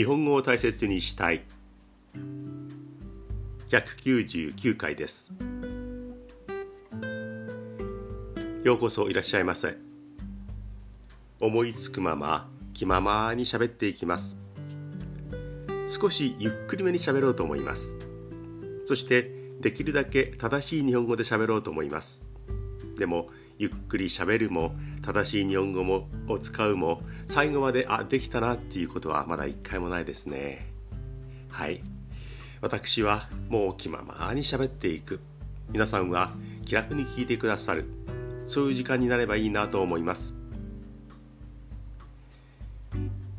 日本語を大切にしたい。199回です。ようこそいらっしゃいませ。思いつくまま気ままに喋っていきます。少しゆっくりめに喋ろうと思います。そしてできるだけ正しい日本語で喋ろうと思います。でもゆっくり喋るも正しい日本語もを使うも最後まであできたなっていうことはまだ一回もないですね。はい。私はもう気ままに喋っていく。皆さんは気楽に聞いてくださる。そういう時間になればいいなと思います。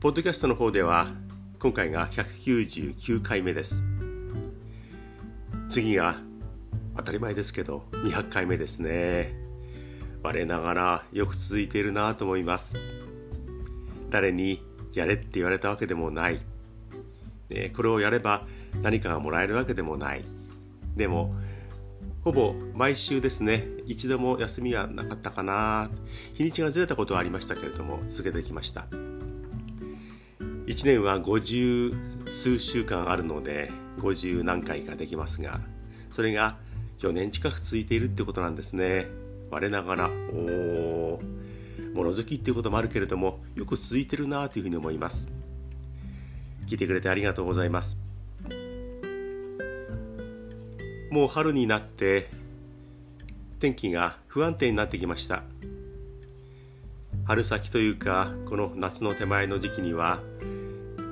ポッドキャストの方では今回が199回目です。次が当たり前ですけど200回目ですね。我ながらよく続いているなと思います。誰にやれって言われたわけでもない、これをやれば何かがもらえるわけでもない。でもほぼ毎週ですね一度も休みはなかったかな。日にちがずれたことはありましたけれども続けてきました。1年は50数週間あるので50何回かできますがそれが4年近く続いているってことなんですね。我ながらお物好きっていうこともあるけれどもよく続いてるなというふうに思います。聞いてくれてありがとうございます。もう春になって天気が不安定になってきました。春先というかこの夏の手前の時期には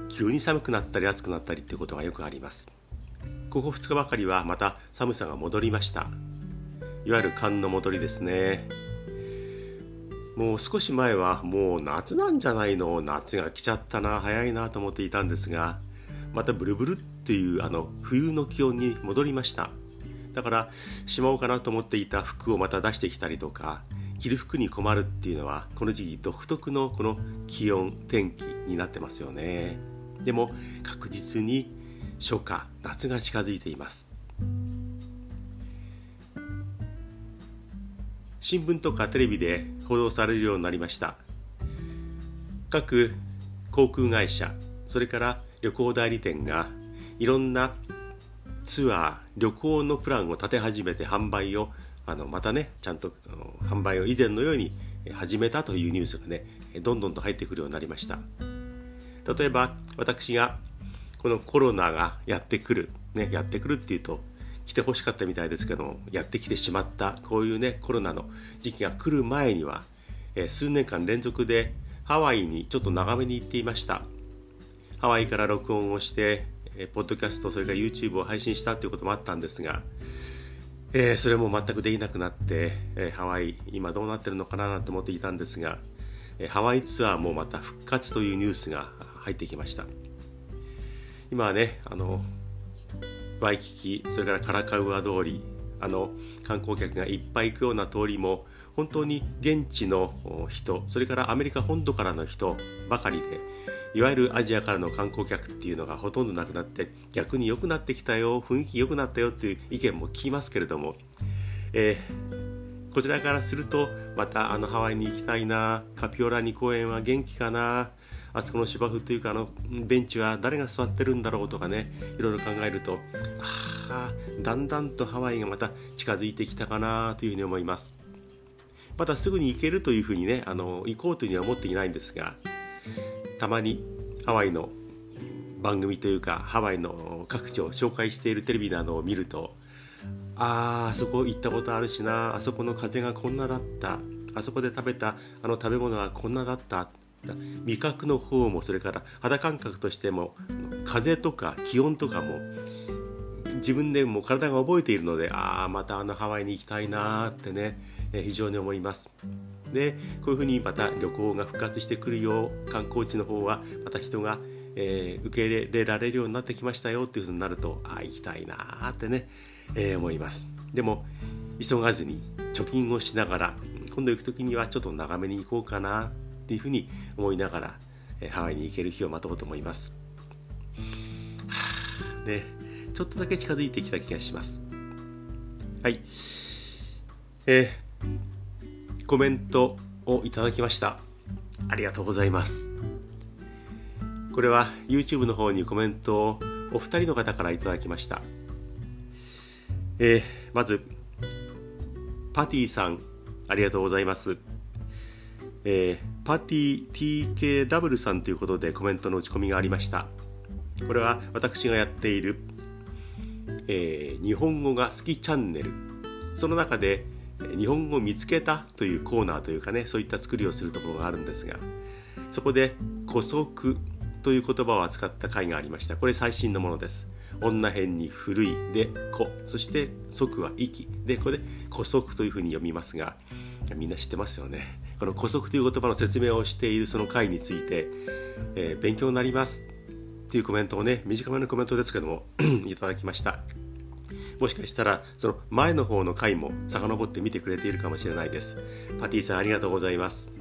急に寒くなったり暑くなったりってことがよくあります。ここ2日ばかりはまた寒さが戻りました。いわゆる寒の戻りですね。もう少し前はもう夏なんじゃないの？夏が来ちゃったな早いなと思っていたんですがまたブルブルっていうあの冬の気温に戻りました。だからしまおうかなと思っていた服をまた出してきたりとか着る服に困るっていうのはこの時期独特のこの気温天気になってますよね。でも確実に初夏夏が近づいています。新聞とかテレビで報道されるようになりました。各航空会社それから旅行代理店がいろんなツアー旅行のプランを立て始めて販売をあのまたねちゃんと販売を以前のように始めたというニュースがねどんどんと入ってくるようになりました。例えば私がこのコロナがやってくる、ね、やってくるっていうと来てほしかったみたいですけどもやってきてしまったこういうねコロナの時期が来る前には、えー、数年間連続でハワイにちょっと長めに行っていました。ハワイから録音をして、えー、ポッドキャストそれから YouTube を配信したということもあったんですが、えー、それも全くできなくなって、えハワイ今どうなってるのかななんて思っていたんですが、えハワイツアーもまた復活というニュースが入ってきました。今はねあのワイキキそれからカラカウア通りあの観光客がいっぱい行くような通りも本当に現地の人それからアメリカ本土からの人ばかりでいわゆるアジアからの観光客っていうのがほとんどなくなって逆に良くなってきたよ雰囲気良くなったよっていう意見も聞きますけれども、えー、こちらからするとまたあのハワイに行きたいなカピオラニ公園は元気かなあそこの芝生というかあのベンチは誰が座ってるんだろうとかねいろいろ考えるとああだんだんとハワイがまた近づいてきたかなというふうに思います。またすぐに行けるというふうにねあの行こうというふうには思っていないんですがたまにハワイの番組というかハワイの各地を紹介しているテレビなどを見るとあああそこ行ったことあるしなあそこの風がこんなだったあそこで食べたあの食べ物はこんなだった味覚の方もそれから肌感覚としても風とか気温とかも自分でも体が覚えているのでああまたあのハワイに行きたいなーってね、非常に思います。でこういうふうにまた旅行が復活してくるよう観光地の方はまた人が、えー、受け入れられるようになってきましたよっていうふうになるとああ行きたいなーってね、えー、思います。でも急がずに貯金をしながら今度行く時にはちょっと長めに行こうかな。っていうふうに思いながら、えハワイに行ける日を待とうと思います。で、ちょっとだけ近づいてきた気がします。はい。えー、コメントをいただきました。ありがとうございます。ここれは YouTube の方にコメントをお二人の方からいただきました。えー、まず、パティさん、ありがとうございます。えー、パティ TKW さんということでコメントの打ち込みがありました。これは私がやっている、えー、日本語が好きチャンネル。その中で、日本語を見つけたというコーナーというかね、そういった作りをするところがあるんですが、そこで、古速という言葉を扱った回がありました。これ最新のものです。女編に古いで子そして即は息でこれで古速というふうに読みますがみんな知ってますよねこの古速という言葉の説明をしているその回について、えー、勉強になりますっていうコメントをね短めのコメントですけども いただきました。もしかしたらその前の方の回も遡って見てくれているかもしれないです。パティさんありがとうございます。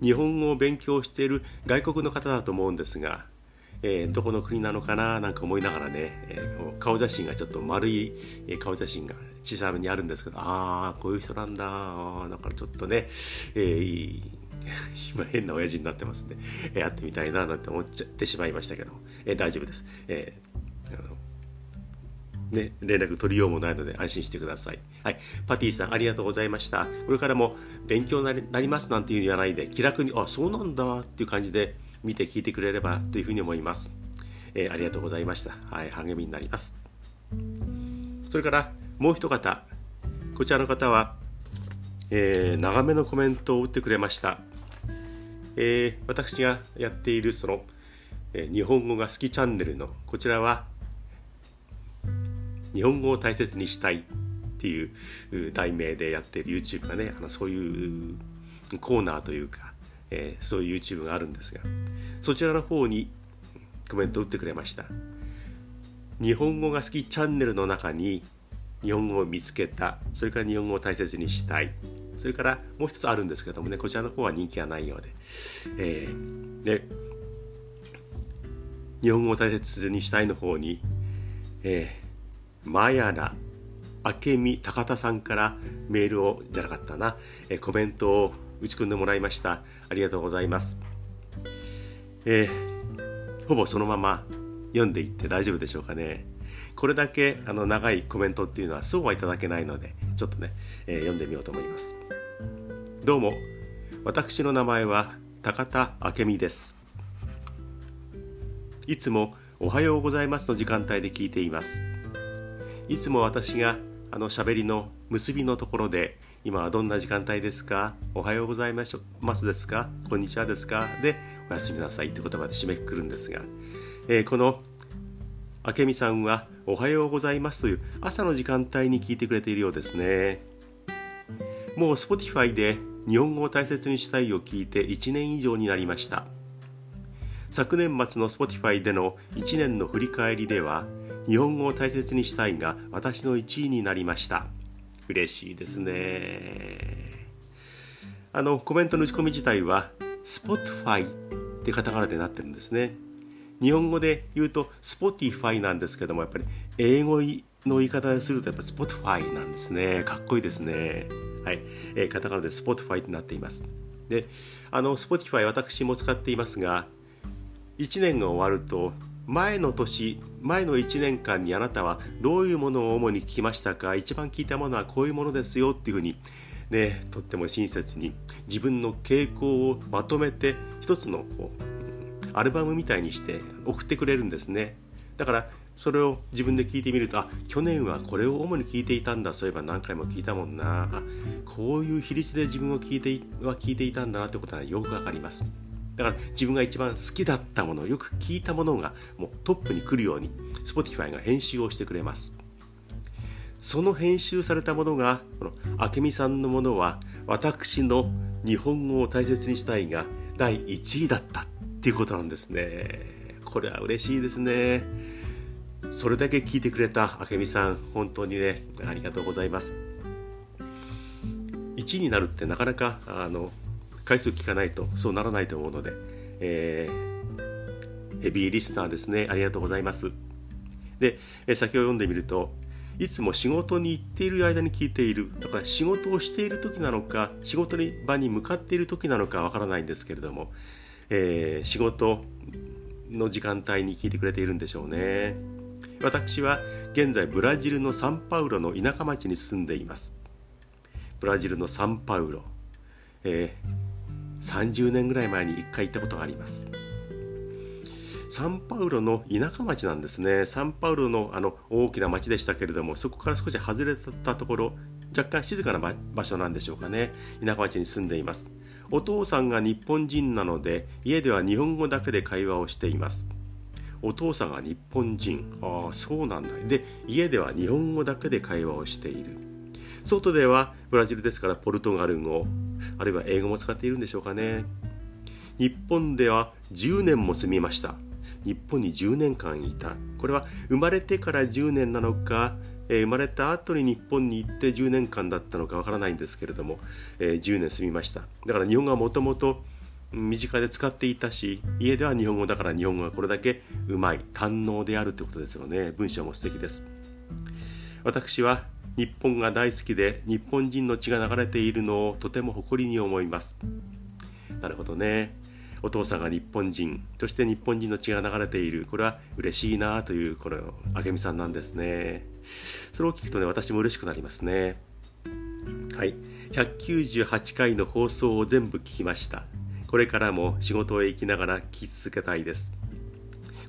日本語を勉強している外国の方だと思うんですが、えー、どこの国なのかななんか思いながらね、えー、顔写真がちょっと丸い、顔写真が小さめにあるんですけどああこういう人なんだだからちょっとね、えー、今変な親父になってますんで、やってみたいななんて思っちゃってしまいましたけど、えー、大丈夫です。えー、あのね、連絡取りようもないので安心してください。はい。パティさん、ありがとうございました。これからも勉強になりますなんていうの言わないで、気楽に、あ、そうなんだっていう感じで見て聞いてくれればというふうに思います。えー、ありがとうございました。はい。励みになります。それから、もう一方。こちらの方は、えー、長めのコメントを打ってくれました。えー、私がやっているその、えー、日本語が好きチャンネルのこちらは日本語を大切にしたいっていう題名でやっている YouTube がねあのそういうコーナーというか、えー、そういう YouTube があるんですがそちらの方にコメントを打ってくれました。日本語が好きチャンネルの中に日本語を見つけたそれから日本語を大切にしたいそれからもう一つあるんですけどもねこちらの方は人気がないようで、えー、で日本語を大切にしたいの方に、えーマヤナ明美高田さんからメールをじゃなかったな、えコメントを打ち込んでもらいました。ありがとうございます、えー、ほぼそのまま読んでいって大丈夫でしょうかね。これだけあの長いコメントっていうのはそうはいただけないのでちょっとね、えー、読んでみようと思います。どうも私の名前は高田明美です。いつもおはようございますの時間帯で聞いています。いつも私があの喋りの結びのところで今はどんな時間帯ですか？おはようございますですか？こんにちはですか？でおやすみなさいって言葉で締めくくるんですが、えー、この明美さんはおはようございますという朝の時間帯に聞いてくれているようですね。もう Spotify で日本語を大切にしたいを聞いて1年以上になりました。昨年末の Spotify での1年の振り返りでは日本語を大切にしたいが私の1位になりました。嬉しいですね。あのコメントの打ち込み自体は Spotify ってカタカナでなってるんですね。日本語で言うと Spotify なんですけどもやっぱり英語の言い方するとやっぱ Spotify なんですね。かっこいいですね。はい、えー、カタカナで Spotify となっています。であの Spotify 私も使っていますが1年が終わると前の年前の1年間にあなたはどういうものを主に聞きましたか？一番聞いたものはこういうものですよっていうふうにねとっても親切に自分の傾向をまとめて一つのこうアルバムみたいにして送ってくれるんですね。だからそれを自分で聞いてみるとあ去年はこれを主に聞いていたんだ。そういえば何回も聞いたもんな。あこういう比率で自分を聞いては聞いていたんだなってことはよくわかります。だから自分が一番好きだったものよく聞いたものがもうトップに来るように Spotify が編集をしてくれます。その編集されたものがこの明美さんのものは私の日本語を大切にしたいが第1位だったっていうことなんですね。これは嬉しいですね。それだけ聞いてくれた明美さん本当にねありがとうございます。1位になるってなかなかあの回数聞かないとそうならないと思うので、えー、ヘビーリスナーですね。ありがとうございます。で、え先を読んでみるといつも仕事に行っている間に聞いているだから仕事をしている時なのか仕事に場に向かっている時なのかわからないんですけれども、えー、仕事の時間帯に聞いてくれているんでしょうね。私は現在ブラジルのサンパウロの田舎町に住んでいます。ブラジルのサンパウロ、えー、30年ぐらい前に1回行ったことがあります。サンパウロの田舎町なんですね。サンパウロのあの大きな町でしたけれどもそこから少し外れたところ若干静かな場所なんでしょうかね。田舎町に住んでいます。お父さんが日本人なので家では日本語だけで会話をしています。お父さんが日本人。ああそうなんだ。で家では日本語だけで会話をしている。外ではブラジルですからポルトガル語あるいは英語も使っているんでしょうかね。日本では10年も住みました。日本に10年間いた。これは生まれてから10年なのかえ、生まれた後に日本に行って10年間だったのかわからないんですけれども、えー、10年住みました。だから日本語はもともと身近で使っていたし家では日本語だから日本語がこれだけうまい堪能であるということですよね。文章も素敵です。私は日本が大好きで日本人の血が流れているのをとても誇りに思います。なるほどね。お父さんが日本人そして日本人の血が流れている。これは嬉しいなというこの明美さんなんですね。それを聞くとね私も嬉しくなりますね。はい。198回の放送を全部聞きました。これからも仕事へ行きながら聞き続けたいです。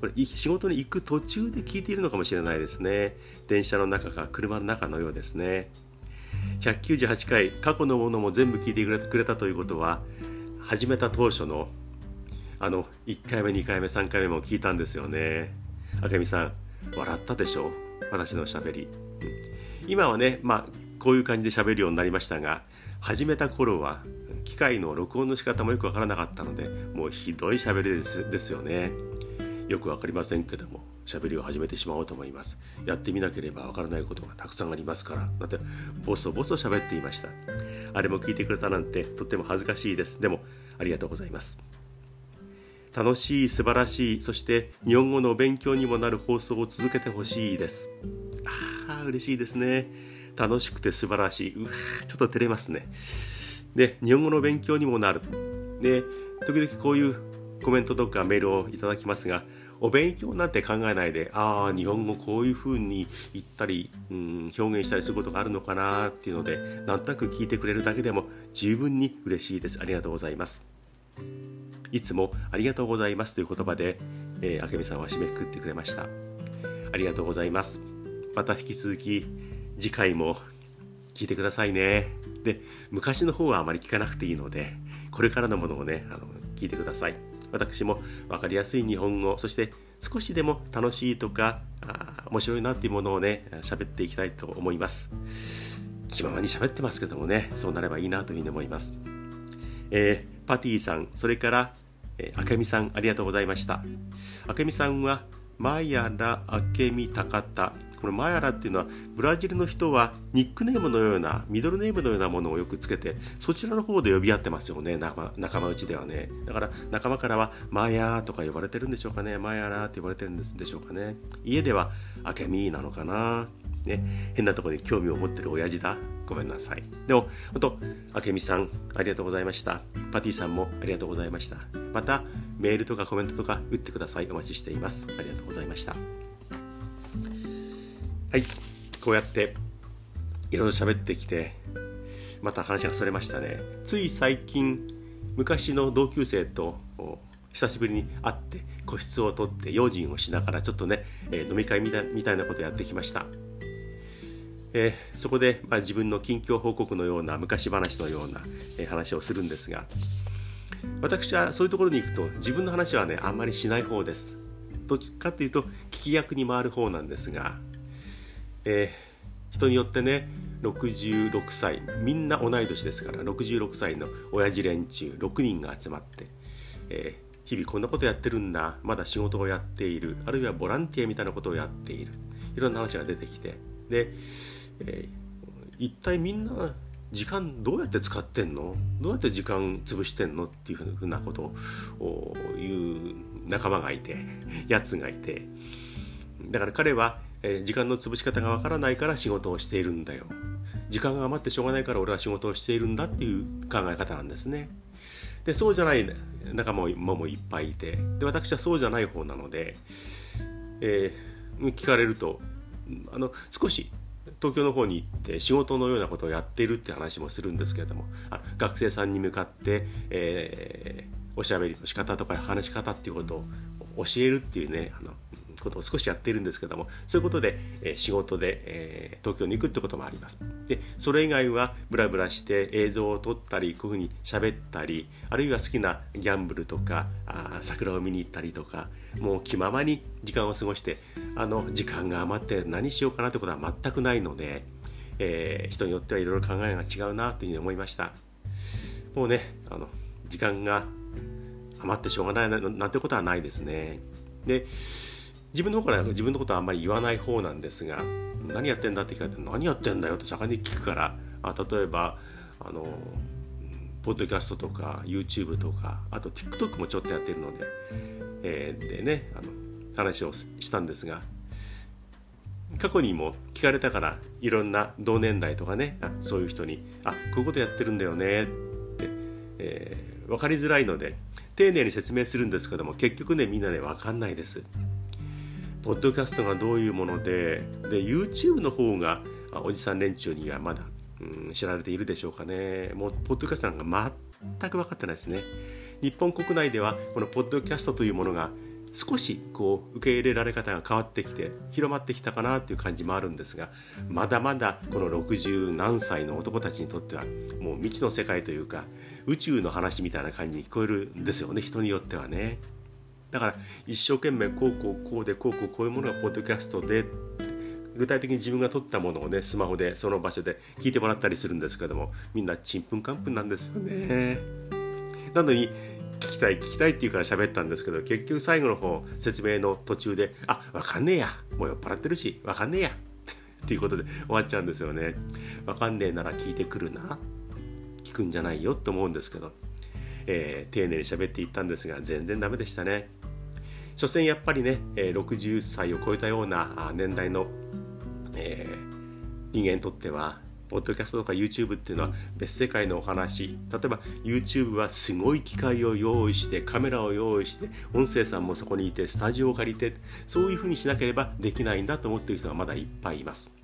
これ仕事に行く途中で聞いているのかもしれないですね。電車の中か車の中のようですね。198回過去のものも全部聞いてくれたということは始めた当初のあの1回目2回目3回目も聞いたんですよね。明美さん笑ったでしょ？う私のしゃべり、今はねまあこういう感じで喋るようになりましたが始めた頃は機械の録音の仕方もよくわからなかったのでもうひどい喋りですですよね。よくわかりませんけども喋りを始めてしまおうと思います。やってみなければわからないことがたくさんありますからだってボソボソ喋っていました。あれも聞いてくれたなんてとっても恥ずかしいです。でもありがとうございます。楽しい素晴らしいそして日本語の勉強にもなる放送を続けてほしいです。ああ嬉しいですね。楽しくて素晴らしい。うわちょっと照れますね。で日本語の勉強にもなる。で時々こういうコメントとかメールをいただきますがお勉強なんて考えないでああ日本語こういうふうに言ったり、うん、表現したりすることがあるのかなっていうのでなんとなく聞いてくれるだけでも十分に嬉しいです。ありがとうございます。いつもありがとうございますという言葉で、えー、明美さんは締めくくってくれました。ありがとうございます。また引き続き次回も聞いてくださいね。で昔の方はあまり聞かなくていいのでこれからのものをねあの聞いてください。私も分かりやすい日本語そして少しでも楽しいとかあ面白いなっていうものをね喋っていきたいと思います。気ままに喋ってますけどもねそうなればいいなというふうに思います、えー、パティさんそれからえー、明美さんありがとうございました。明美さんはマヤラ明美高田このマヤラっていうのはブラジルの人はニックネームのようなミドルネームのようなものをよくつけてそちらの方で呼び合ってますよね仲間内ではねだから仲間からはマヤとか呼ばれてるんでしょうかねマヤラって呼ばれてるんでしょうかね家では明美なのかなね変なところに興味を持ってる親父だごめんなさい。でも、本当、明美さん、ありがとうございました。パティさんもありがとうございました。また、メールとかコメントとか打ってください。お待ちしています。ありがとうございました。はい、こうやって、いろいろ喋ってきて、また話がそれましたね。つい最近、昔の同級生と、久しぶりに会って個室を取って用心をしながらちょっとね、え、飲み会みたいなことやってきました。えー、そこで、まあ、自分の近況報告のような昔話のような、え、話をするんですが私はそういうところに行くと自分の話はねあんまりしない方です。どっちかっていうと聞き役に回る方なんですが、えー、人によってね66歳みんな同い年ですから66歳の親父連中6人が集まって、えー、日々こんなことやってるんだまだ仕事をやっているあるいはボランティアみたいなことをやっているいろんな話が出てきてでえー、一体みんな時間どうやって使ってんの？どうやって時間潰してんの？っていうふうなことを言う仲間がいてやつがいてだから彼は、えー、時間の潰し方がわからないから仕事をしているんだよ。時間が余ってしょうがないから俺は仕事をしているんだっていう考え方なんですね。でそうじゃない仲間もいっぱいいて。で私はそうじゃない方なので、えー、聞かれるとあの少し東京の方に行って仕事のようなことをやっているって話もするんですけれどもあ学生さんに向かって、えー、おしゃべりの仕方とか話し方っていうことを教えるっていうねあのことを少しやっているんですけどもそういうことで、え、仕事で、え、東京に行くってこともあります。でそれ以外はブラブラして映像を撮ったりこういうふうに喋ったりあるいは好きなギャンブルとかあ桜を見に行ったりとかもう気ままに時間を過ごしてあの時間が余って何しようかなってことは全くないので、えー、人によってはいろいろ考えが違うなというふうに思いました。もうねあの時間が余ってしょうがないなんてことはないですね。で自分の方から自分のことはあんまり言わない方なんですが何やってんだって聞かれて何やってんだよって盛んに聞くからあ例えばあのポッドキャストとか YouTube とかあと TikTok もちょっとやってるので、えー、でねあの話をしたんですが過去にも聞かれたからいろんな同年代とかねあそういう人に「あこういうことやってるんだよね」って、えー、分かりづらいので丁寧に説明するんですけども結局ねみんなね分かんないです。ポッドキャストがどういうものでで YouTube の方がおじさん連中にはまだ、うん、知られているでしょうかねもうポッドキャストなんか全く分かってないですね日本国内ではこのポッドキャストというものが少しこう受け入れられ方が変わってきて広まってきたかなという感じもあるんですがまだまだこの60何歳の男たちにとってはもう未知の世界というか宇宙の話みたいな感じに聞こえるんですよね人によってはね。だから一生懸命こうこうこうでこうこうこういうものがポッドキャストで具体的に自分が撮ったものをねスマホでその場所で聞いてもらったりするんですけどもみんなちんぷんかんぷんなんですよね。なのに聞きたい聞きたいって言うから喋ったんですけど結局最後の方説明の途中で「あわかんねえやもう酔っ払ってるしわかんねえや」っていうことで終わっちゃうんですよね。わかんねえなら聞いてくるな聞くんじゃないよと思うんですけど、えー、丁寧に喋っていったんですが全然ダメでしたね。所詮やっぱりね60歳を超えたような年代の、えー、人間にとってはポッドキャストとか YouTube っていうのは別世界のお話。例えば YouTube はすごい機械を用意してカメラを用意して音声さんもそこにいてスタジオを借りてそういうふうにしなければできないんだと思っている人がまだいっぱいいます。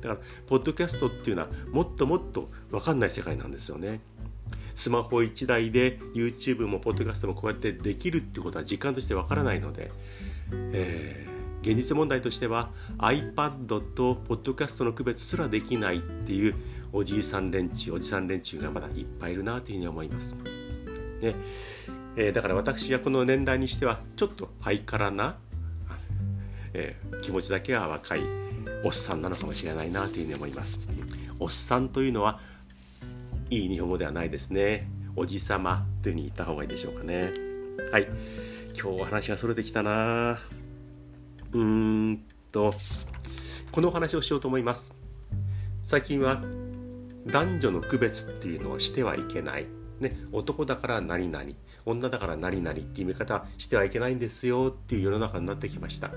だからポッドキャストっていうのはもっともっと分かんない世界なんですよね。スマホ1台で YouTube もポッドキャストもこうやってできるってことは実感としてわからないので、えー、現実問題としては iPad とポッドキャストの区別すらできないっていうおじいさん連中おじさん連中がまだいっぱいいるなというふうに思います。ねえー、だから私はこの年代にしてはちょっとハイカラな、えー、気持ちだけは若いおっさんなのかもしれないなというふうに思います。おっさんというのはいい日本語ではないですね。おじさまというふうに言った方がいいでしょうかね。はい。今日話がそれてきたなうーんと、このお話をしようと思います。最近は男女の区別っていうのをしてはいけない。ね、男だから何々、女だから何々っていう見方してはいけないんですよっていう世の中になってきました。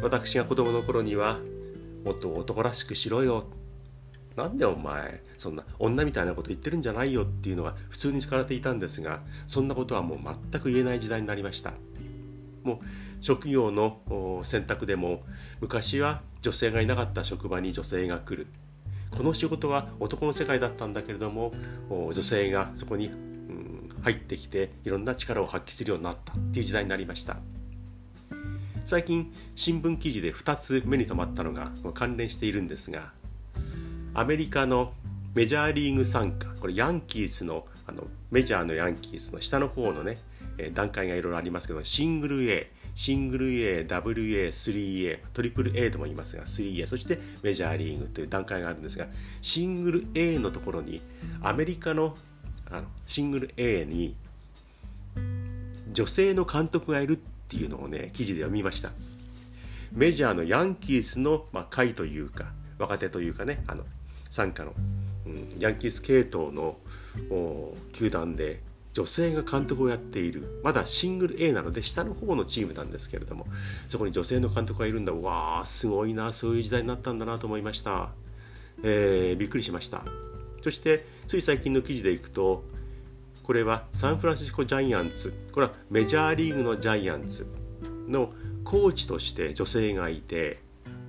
私が子供の頃には、もっと男らしくしろよなんでお前そんな女みたいなこと言ってるんじゃないよっていうのが普通に使われていたんですがそんなことはもう全く言えない時代になりました。もう職業の選択でも昔は女性がいなかった職場に女性が来る。この仕事は男の世界だったんだけれども女性がそこに、うん、入ってきていろんな力を発揮するようになったっていう時代になりました。最近新聞記事で2つ目に留まったのが関連しているんですがアメリカのメジャーリーグ参加これヤンキースのあのメジャーのヤンキースの下の方のね段階がいろいろありますけどシングル A シングル A、WA、3A、トリプル A とも言いますが 3A そしてメジャーリーグという段階があるんですがシングル A のところにアメリカのあのシングル A に女性の監督がいるっていうのをね記事で読みました。メジャーのヤンキースの、まあ、会というか若手というかねあの傘下の、うん、ヤンキース系統の球団で女性が監督をやっている。まだシングル A なので下の方のチームなんですけれどもそこに女性の監督がいるんだ。わあすごいな。そういう時代になったんだなと思いました、えー、びっくりしました。そしてつい最近の記事でいくとこれはサンフランシスコジャイアンツ。これはメジャーリーグのジャイアンツのコーチとして女性がいて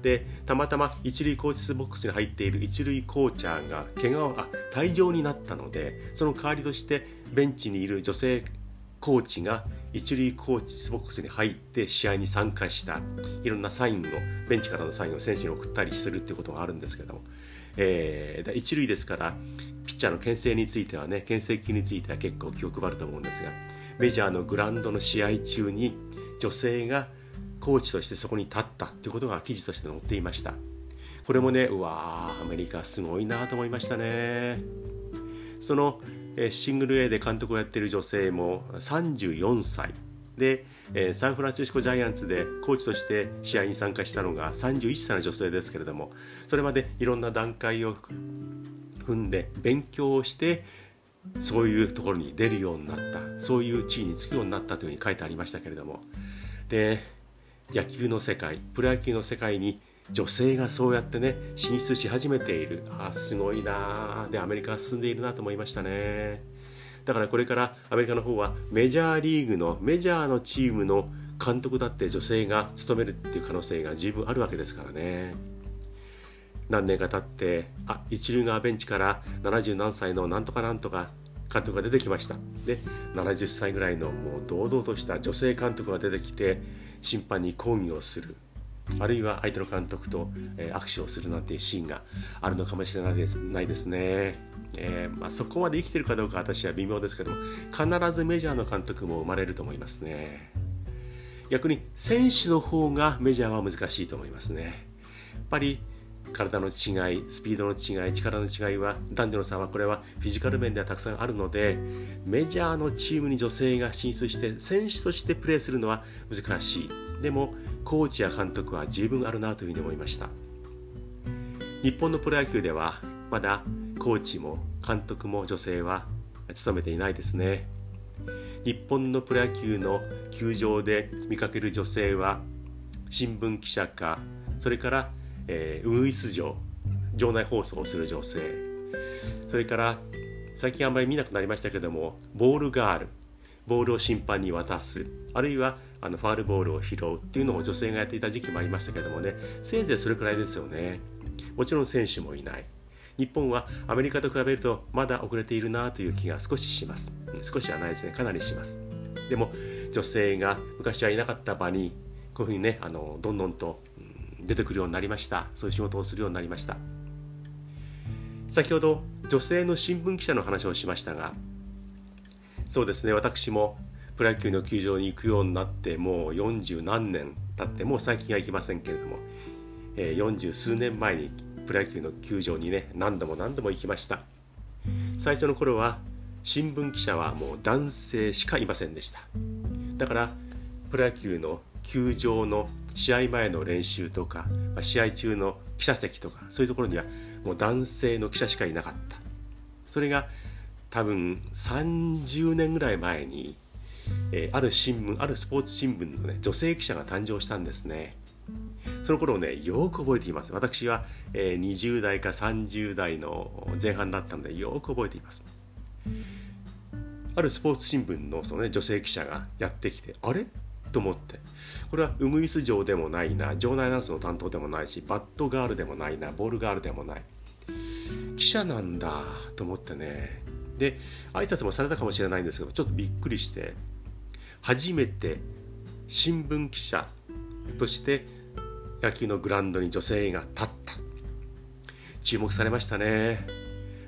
でたまたま一塁コーチスボックスに入っている一塁コーチャーが怪我をあ退場になったのでその代わりとしてベンチにいる女性コーチが一塁コーチスボックスに入って試合に参加したいろんなサインをベンチからのサインを選手に送ったりするっていうことがあるんですけども、えー、一塁ですからピッチャーの牽制についてはね牽制球については結構気を配ると思うんですがメジャーのグラウンドの試合中に女性がコーチとしてそこに立ったということが記事として載っていました。これもねうわーアメリカすごいなと思いましたね。そのシングル A で監督をやっている女性も34歳。でサンフランシスコジャイアンツでコーチとして試合に参加したのが31歳の女性ですけれどもそれまでいろんな段階を踏んで勉強をしてそういうところに出るようになった。そういう地位につくようになったというふうに書いてありましたけれども。で野球の世界プロ野球の世界に女性がそうやってね進出し始めている。あすごいなでアメリカは進んでいるなと思いましたね。だからこれからアメリカの方はメジャーリーグのメジャーのチームの監督だって女性が務めるっていう可能性が十分あるわけですからね。何年か経ってあ一流側ベンチから70何歳のなんとかなんとか監督が出てきました。で70歳ぐらいのもう堂々とした女性監督が出てきて審判に抗議をする。あるいは相手の監督と、えー、握手をするなんていうシーンがあるのかもしれないですないですね、えー、まあ、そこまで生きてるかどうか私は微妙ですけども必ずメジャーの監督も生まれると思いますね。逆に選手の方がメジャーは難しいと思いますね。やっぱり体の違いスピードの違い力の違いは男女の差はこれはフィジカル面ではたくさんあるのでメジャーのチームに女性が進出して選手としてプレーするのは難しい。でもコーチや監督は十分あるなというふうに思いました。日本のプロ野球ではまだコーチも監督も女性は務めていないですね。日本のプロ野球の球場で見かける女性は新聞記者かそれからえー、ウグイス城場内放送をする女性。それから最近あんまり見なくなりましたけどもボールガールボールを審判に渡すあるいはあのファールボールを拾うっていうのを女性がやっていた時期もありましたけどもね。せいぜいそれくらいですよね。もちろん選手もいない。日本はアメリカと比べるとまだ遅れているなという気が少しします。少しはないですね。かなりします。でも女性が昔はいなかった場にこういうふうにねあのどんどんと出てくるようになりました。そういう仕事をするようになりました。先ほど女性の新聞記者の話をしましたがそうですね。私もプロ野球の球場に行くようになってもう40何年経ってもう最近は行きませんけれども、えー、40数年前にプロ野球の球場にね何度も何度も行きました。最初の頃は新聞記者はもう男性しかいませんでした。だからプロ野球の球場の試合前の練習とか、まあ、試合中の記者席とかそういうところにはもう男性の記者しかいなかった。それが多分30年ぐらい前に、えー、ある新聞あるスポーツ新聞の、ね、女性記者が誕生したんですね。その頃をねよく覚えています。私は、えー、20代か30代の前半だったのでよく覚えています。あるスポーツ新聞のその、ね、女性記者がやってきてあれ？と思って。これはウグイス城でもないな。場内アナウンスの担当でもないしバットガールでもないな。ボールガールでもない。記者なんだ。と思ってね。で挨拶もされたかもしれないんですけどちょっとびっくりして。初めて新聞記者として野球のグラウンドに女性が立った。注目されましたね。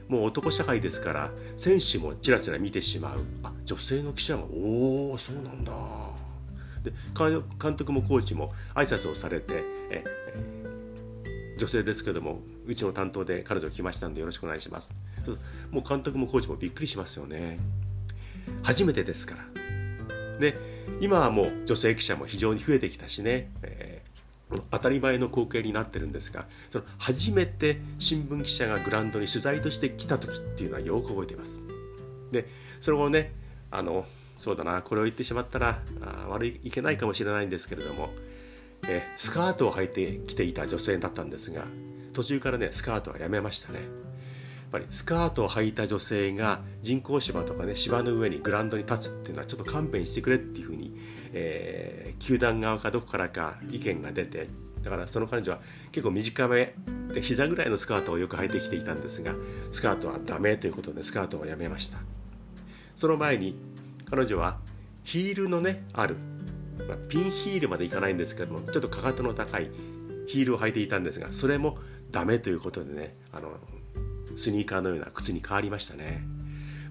もう男社会ですから選手もちらちら見てしまう。あ女性の記者がおおそうなんだ。で監督もコーチも挨拶をされてえ、女性ですけどもうちの担当で彼女来ましたんでよろしくお願いします。もう監督もコーチもびっくりしますよね。初めてですから。で今はもう女性記者も非常に増えてきたしね、えー、当たり前の光景になってるんですがその初めて新聞記者がグラウンドに取材として来た時っていうのはよく覚えています。でその後ねあのそうだなこれを言ってしまったらあ悪いいけないかもしれないんですけれどもえスカートを履いてきていた女性だったんですが途中からねスカートはやめましたね。やっぱりスカートを履いた女性が人工芝とかね芝の上にグラウンドに立つっていうのはちょっと勘弁してくれっていうふうに、えー、球団側かどこからか意見が出てだからその彼女は結構短めで膝ぐらいのスカートをよく履いてきていたんですがスカートはダメということでスカートをやめました。その前に彼女はヒールのねある、まあ、ピンヒールまでいかないんですけどもちょっとかかとの高いヒールを履いていたんですがそれもダメということでねあのスニーカーのような靴に変わりましたね。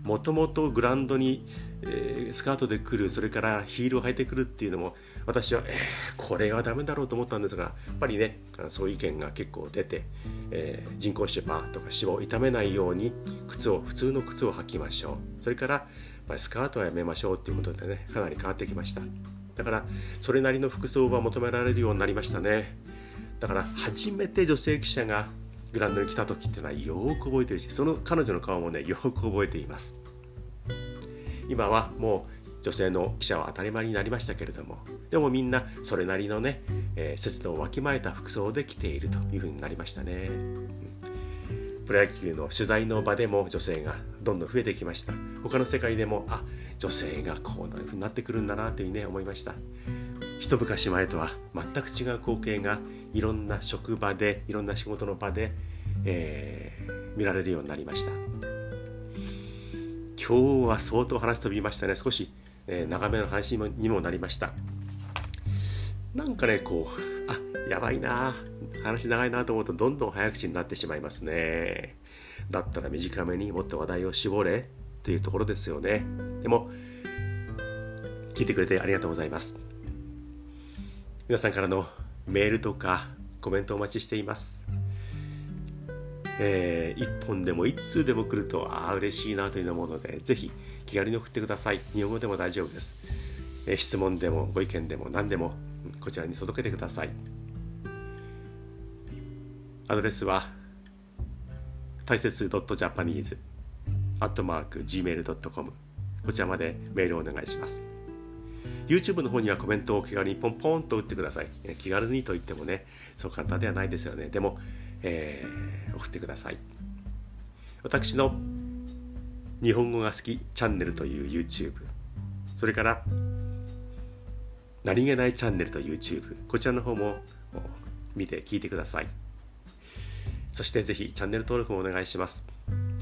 もともとグランドに、えー、スカートで来るそれからヒールを履いてくるっていうのも私は、えー、これはダメだろうと思ったんですがやっぱりねそういう意見が結構出て、えー、人工芝とか芝を傷めないように靴を普通の靴を履きましょう。それからスカートはやめましょうっていうことでねかなり変わってきました。だからそれなりの服装は求められるようになりましたね。だから初めて女性記者がグランドに来た時っていうのはよく覚えてるしその彼女の顔もねよく覚えています。今はもう女性の記者は当たり前になりましたけれどもでもみんなそれなりのね、えー、節度をわきまえた服装で着ているというふうになりましたね、プロ野球の取材の場でも女性がどんどん増えてきました。他の世界でもあ女性がこういうふうになってくるんだなというね思いました。一昔前とは全く違う光景がいろんな職場でいろんな仕事の場で、えー、見られるようになりました。今日は相当話飛びましたね。少し、えー、長めの話にもなりました。なんかねこうあやばいな話長いなと思うとどんどん早口になってしまいますね。だったら短めにもっと話題を絞れというところですよね。でも聞いてくれてありがとうございます。皆さんからのメールとかコメントお待ちしています。えー、1本でも1通でも来るとああ嬉しいなという思うのでぜひ気軽に送ってください。日本語でも大丈夫です、えー、質問でもご意見でも何でもこちらに届けてください。アドレスは大切 .japanese アットマーク gmail.com こちらまでメールをお願いします YouTube の方にはコメントを気軽にポンポンと打ってください。気軽にと言ってもね、そう簡単ではないですよね。でも、えー、送ってください。私の日本語が好きチャンネルという YouTube、それから何気ないチャンネルと YouTube、こちらの方も見て聞いてください。そしてぜひチャンネル登録もお願いします。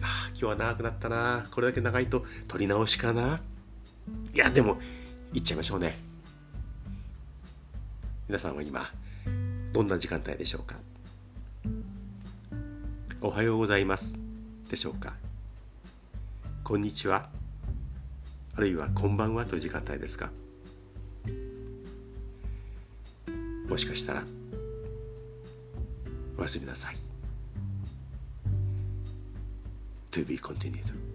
ああ、今日は長くなったな。これだけ長いと撮り直しかな。いや、でも、いっちゃいましょうね。皆さんは今どんな時間帯でしょうか？おはようございます。でしょうか？こんにちは。あるいはこんばんはという時間帯ですか？もしかしたらおやすみなさい。TV continuito.